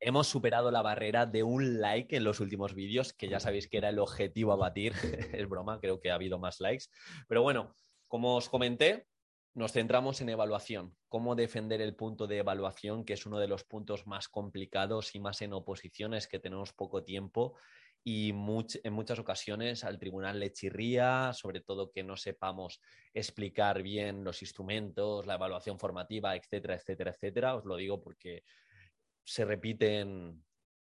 Hemos superado la barrera de un like en los últimos vídeos, que ya sabéis que era el objetivo a batir. es broma, creo que ha habido más likes. Pero bueno, como os comenté, nos centramos en evaluación, cómo defender el punto de evaluación, que es uno de los puntos más complicados y más en oposiciones que tenemos poco tiempo y en muchas ocasiones al tribunal le chirría, sobre todo que no sepamos explicar bien los instrumentos, la evaluación formativa, etcétera, etcétera, etcétera. Os lo digo porque se repiten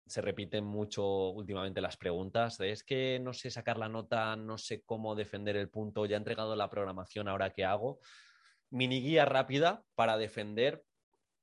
se repiten mucho últimamente las preguntas es que no sé sacar la nota, no sé cómo defender el punto, ya he entregado la programación, ahora qué hago mini guía rápida para defender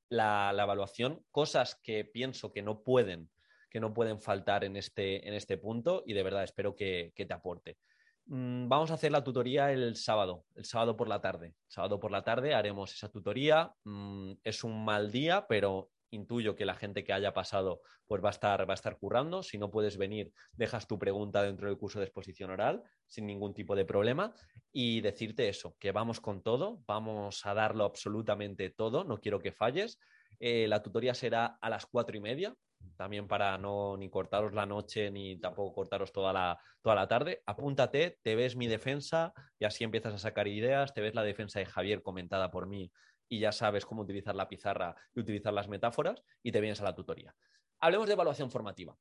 la, evaluación, cosas que pienso que no pueden, que no pueden faltar en este, en este punto y de verdad espero que, te aporte. Mm, vamos a hacer la tutoría el sábado, el sábado por la tarde. sábado por la tarde haremos esa tutoría. Mm, es un mal día, pero intuyo que la gente que haya pasado pues va a estar, va a estar currando. Si no puedes venir, dejas tu pregunta dentro del curso de exposición oral sin ningún tipo de problema y decirte eso, que vamos con todo, vamos a darlo absolutamente todo, no quiero que falles. Eh, la tutoría será a las cuatro y media, también para no ni cortaros la noche ni tampoco cortaros toda la, toda la tarde. Apúntate, te ves mi defensa y así empiezas a sacar ideas, te ves la defensa de Javier comentada por mí y ya sabes cómo utilizar la pizarra y utilizar las metáforas y te vienes a la tutoría. Hablemos de evaluación formativa.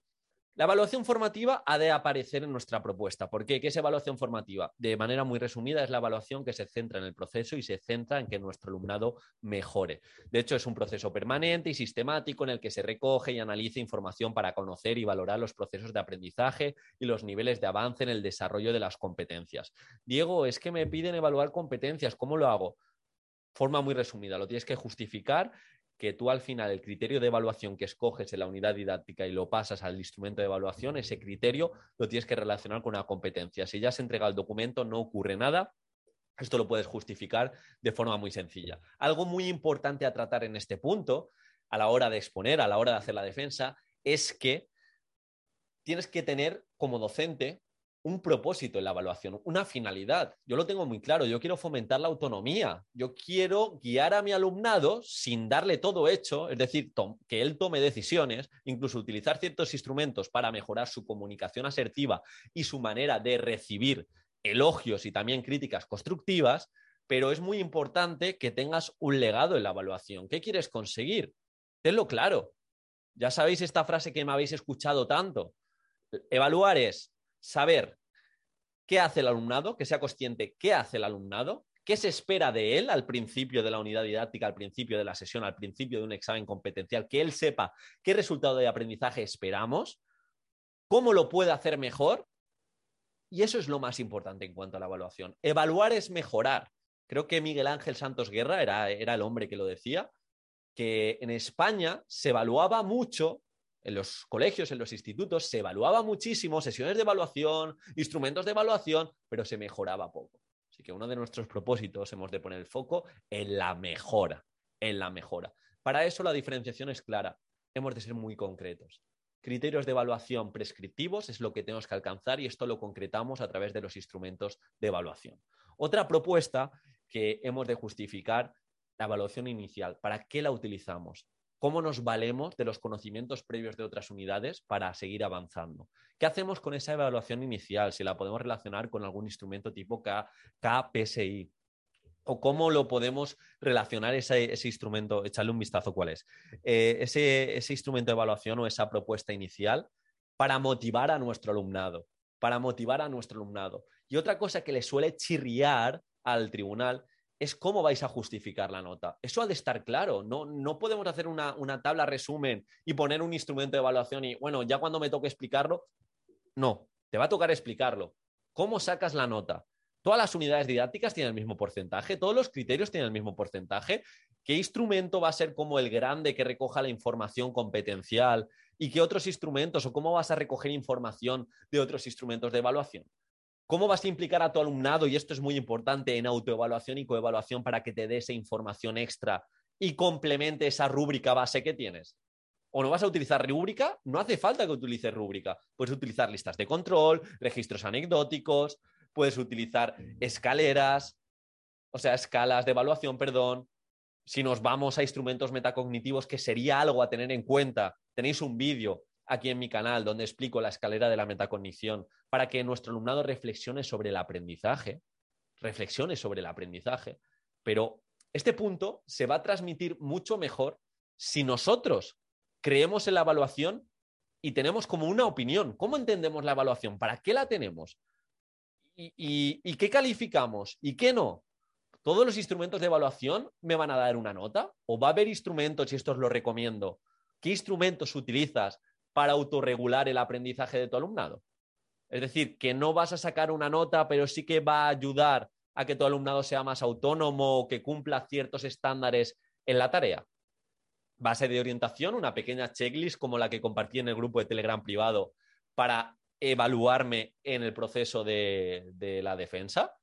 La evaluación formativa ha de aparecer en nuestra propuesta. ¿Por qué? ¿Qué es evaluación formativa? De manera muy resumida, es la evaluación que se centra en el proceso y se centra en que nuestro alumnado mejore. De hecho, es un proceso permanente y sistemático en el que se recoge y analiza información para conocer y valorar los procesos de aprendizaje y los niveles de avance en el desarrollo de las competencias. Diego, es que me piden evaluar competencias. ¿Cómo lo hago? Forma muy resumida, lo tienes que justificar que tú al final el criterio de evaluación que escoges en la unidad didáctica y lo pasas al instrumento de evaluación, ese criterio lo tienes que relacionar con una competencia. Si ya se entrega el documento, no ocurre nada. Esto lo puedes justificar de forma muy sencilla. Algo muy importante a tratar en este punto, a la hora de exponer, a la hora de hacer la defensa, es que tienes que tener como docente un propósito en la evaluación, una finalidad. Yo lo tengo muy claro, yo quiero fomentar la autonomía, yo quiero guiar a mi alumnado sin darle todo hecho, es decir, que él tome decisiones, incluso utilizar ciertos instrumentos para mejorar su comunicación asertiva y su manera de recibir elogios y también críticas constructivas, pero es muy importante que tengas un legado en la evaluación. ¿Qué quieres conseguir? Tenlo claro. Ya sabéis esta frase que me habéis escuchado tanto. Evaluar es saber qué hace el alumnado, que sea consciente qué hace el alumnado, qué se espera de él al principio de la unidad didáctica, al principio de la sesión, al principio de un examen competencial, que él sepa qué resultado de aprendizaje esperamos, cómo lo puede hacer mejor. Y eso es lo más importante en cuanto a la evaluación. Evaluar es mejorar. Creo que Miguel Ángel Santos Guerra era, era el hombre que lo decía, que en España se evaluaba mucho en los colegios, en los institutos, se evaluaba muchísimo, sesiones de evaluación, instrumentos de evaluación, pero se mejoraba poco. Así que uno de nuestros propósitos hemos de poner el foco en la mejora, en la mejora. Para eso la diferenciación es clara. Hemos de ser muy concretos. Criterios de evaluación prescriptivos es lo que tenemos que alcanzar y esto lo concretamos a través de los instrumentos de evaluación. Otra propuesta que hemos de justificar la evaluación inicial. ¿Para qué la utilizamos? Cómo nos valemos de los conocimientos previos de otras unidades para seguir avanzando. ¿Qué hacemos con esa evaluación inicial? Si la podemos relacionar con algún instrumento tipo KPSI. ¿O cómo lo podemos relacionar ese, instrumento? Echarle un vistazo cuál es. Eh, ese, ese instrumento de evaluación o esa propuesta inicial para motivar a nuestro alumnado. Para motivar a nuestro alumnado. Y otra cosa que le suele chirriar al tribunal es cómo vais a justificar la nota. Eso ha de estar claro. No, no podemos hacer una, tabla resumen y poner un instrumento de evaluación y, bueno, ya cuando me toque explicarlo, no, te va a tocar explicarlo. ¿Cómo sacas la nota? Todas las unidades didácticas tienen el mismo porcentaje, todos los criterios tienen el mismo porcentaje. ¿Qué instrumento va a ser como el grande que recoja la información competencial? ¿Y qué otros instrumentos o cómo vas a recoger información de otros instrumentos de evaluación? ¿Cómo vas a implicar a tu alumnado, y esto es muy importante, en autoevaluación y coevaluación para que te dé esa información extra y complemente esa rúbrica base que tienes? ¿O no vas a utilizar rúbrica? No hace falta que utilices rúbrica. Puedes utilizar listas de control, registros anecdóticos, puedes utilizar escaleras, o sea, escalas de evaluación, perdón. Si nos vamos a instrumentos metacognitivos, que sería algo a tener en cuenta, tenéis un vídeo aquí en mi canal donde explico la escalera de la metacognición para que nuestro alumnado reflexione sobre el aprendizaje, reflexione sobre el aprendizaje, pero este punto se va a transmitir mucho mejor si nosotros creemos en la evaluación y tenemos como una opinión. ¿Cómo entendemos la evaluación? ¿Para qué la tenemos? ¿Y, qué calificamos? ¿Y qué no? ¿Todos los instrumentos de evaluación me van a dar una nota? ¿O va a haber instrumentos, y esto os lo recomiendo, qué instrumentos utilizas para autorregular el aprendizaje de tu alumnado? Es decir, que no vas a sacar una nota, pero sí que va a ayudar a que tu alumnado sea más autónomo que cumpla ciertos estándares en la tarea. Base de orientación, una pequeña checklist como la que compartí en el grupo de Telegram privado para evaluarme en el proceso de la defensa,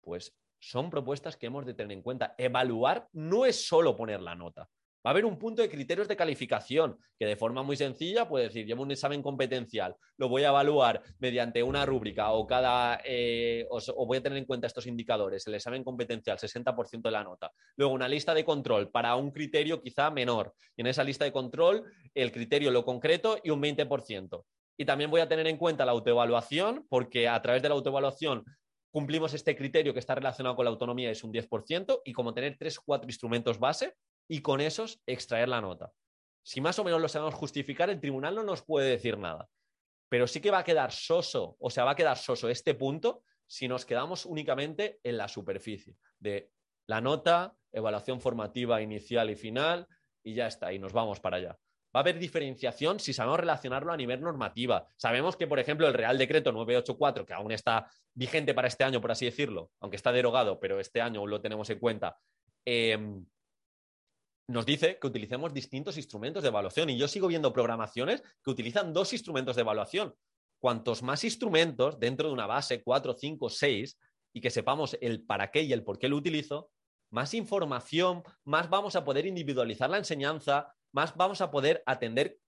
pues son propuestas que hemos de tener en cuenta. Evaluar no es solo poner la nota. Va a haber un punto de criterios de calificación que de forma muy sencilla puede decir, llevo un examen competencial, lo voy a evaluar mediante una rúbrica o cada, eh, o, voy a tener en cuenta estos indicadores, el examen competencial, 60% de la nota. Luego una lista de control para un criterio quizá menor. Y en esa lista de control, el criterio lo concreto y un 20%. Y también voy a tener en cuenta la autoevaluación, porque a través de la autoevaluación cumplimos este criterio que está relacionado con la autonomía, es un 10%, y como tener tres cuatro instrumentos base, y con esos extraer la nota. Si más o menos lo sabemos justificar, el tribunal no nos puede decir nada. Pero sí que va a quedar soso, o sea, va a quedar soso este punto si nos quedamos únicamente en la superficie de la nota, evaluación formativa inicial y final, y ya está, y nos vamos para allá. Va a haber diferenciación si sabemos relacionarlo a nivel normativa. Sabemos que, por ejemplo, el Real Decreto 984, que aún está vigente para este año, por así decirlo, aunque está derogado, pero este año lo tenemos en cuenta, eh, nos dice que utilicemos distintos instrumentos de evaluación y yo sigo viendo programaciones que utilizan dos instrumentos de evaluación. Cuantos más instrumentos dentro de una base, cuatro, cinco, seis, y que sepamos el para qué y el por qué lo utilizo, más información, más vamos a poder individualizar la enseñanza, más vamos a poder atender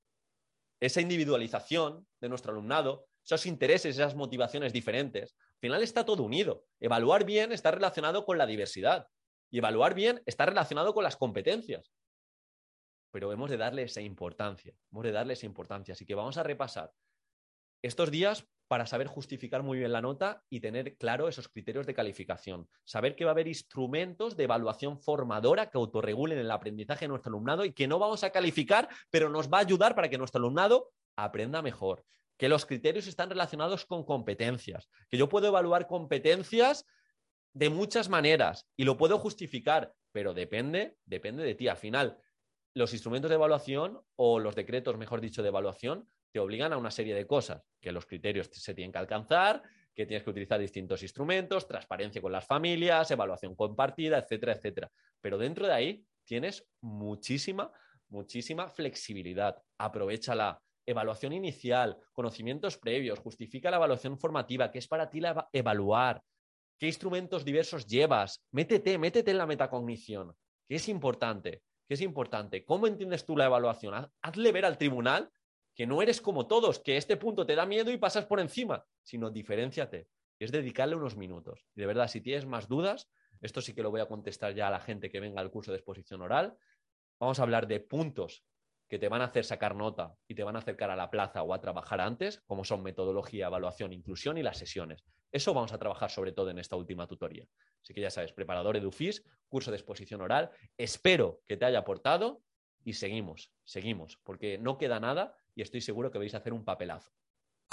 esa individualización de nuestro alumnado, esos intereses, esas motivaciones diferentes. Al final está todo unido. Evaluar bien está relacionado con la diversidad. Y evaluar bien está relacionado con las competencias. Pero hemos de darle esa importancia, hemos de darle esa importancia. Así que vamos a repasar estos días para saber justificar muy bien la nota y tener claro esos criterios de calificación. Saber que va a haber instrumentos de evaluación formadora que autorregulen el aprendizaje de nuestro alumnado y que no vamos a calificar, pero nos va a ayudar para que nuestro alumnado aprenda mejor. Que los criterios están relacionados con competencias. Que yo puedo evaluar competencias de muchas maneras y lo puedo justificar, pero depende, depende de ti. Al final, los instrumentos de evaluación o los decretos, mejor dicho, de evaluación, te obligan a una serie de cosas, que los criterios se tienen que alcanzar, que tienes que utilizar distintos instrumentos, transparencia con las familias, evaluación compartida, etcétera, etcétera. Pero dentro de ahí tienes muchísima, muchísima flexibilidad. Aprovechala. Evaluación inicial, conocimientos previos, justifica la evaluación formativa, que es para ti la evaluar, qué instrumentos diversos llevas, métete, métete en la metacognición, que es importante, que es importante. ¿Cómo entiendes tú la evaluación? Hazle ver al tribunal que no eres como todos, que este punto te da miedo y pasas por encima, sino diferenciate. Es dedicarle unos minutos. Y de verdad, si tienes más dudas, esto sí que lo voy a contestar ya a la gente que venga al curso de exposición oral. Vamos a hablar de puntos que te van a hacer sacar nota y te van a acercar a la plaza o a trabajar antes, como son metodología, evaluación, inclusión y las sesiones. Eso vamos a trabajar sobre todo en esta última tutoría. Así que ya sabes, preparador EduFis, curso de exposición oral. Espero que te haya aportado y seguimos, seguimos, porque no queda nada y estoy seguro que vais a hacer un papelazo.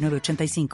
906985.